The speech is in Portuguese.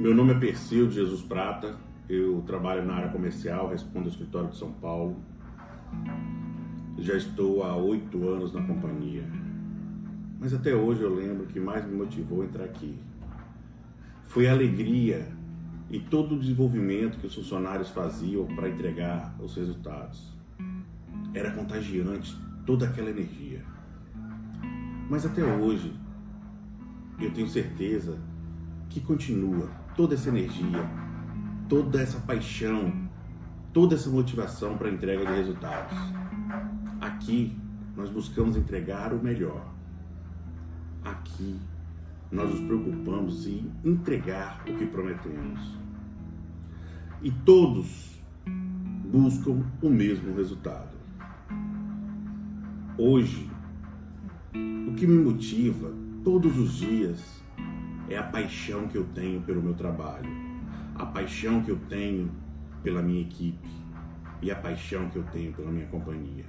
Meu nome é Perseu de Jesus Prata, eu trabalho na área comercial, respondo ao escritório de São Paulo. Já estou há oito anos na companhia. Mas até hoje eu lembro que mais me motivou a entrar aqui. Foi a alegria e todo o desenvolvimento que os funcionários faziam para entregar os resultados. Era contagiante toda aquela energia. Mas até hoje, eu tenho certeza que continua toda essa energia, toda essa paixão, toda essa motivação para a entrega de resultados. Aqui nós buscamos entregar o melhor. Aqui nós nos preocupamos em entregar o que prometemos. E todos buscam o mesmo resultado. Hoje, o que me motiva todos os dias é a paixão que eu tenho pelo meu trabalho, a paixão que eu tenho pela minha equipe e a paixão que eu tenho pela minha companhia.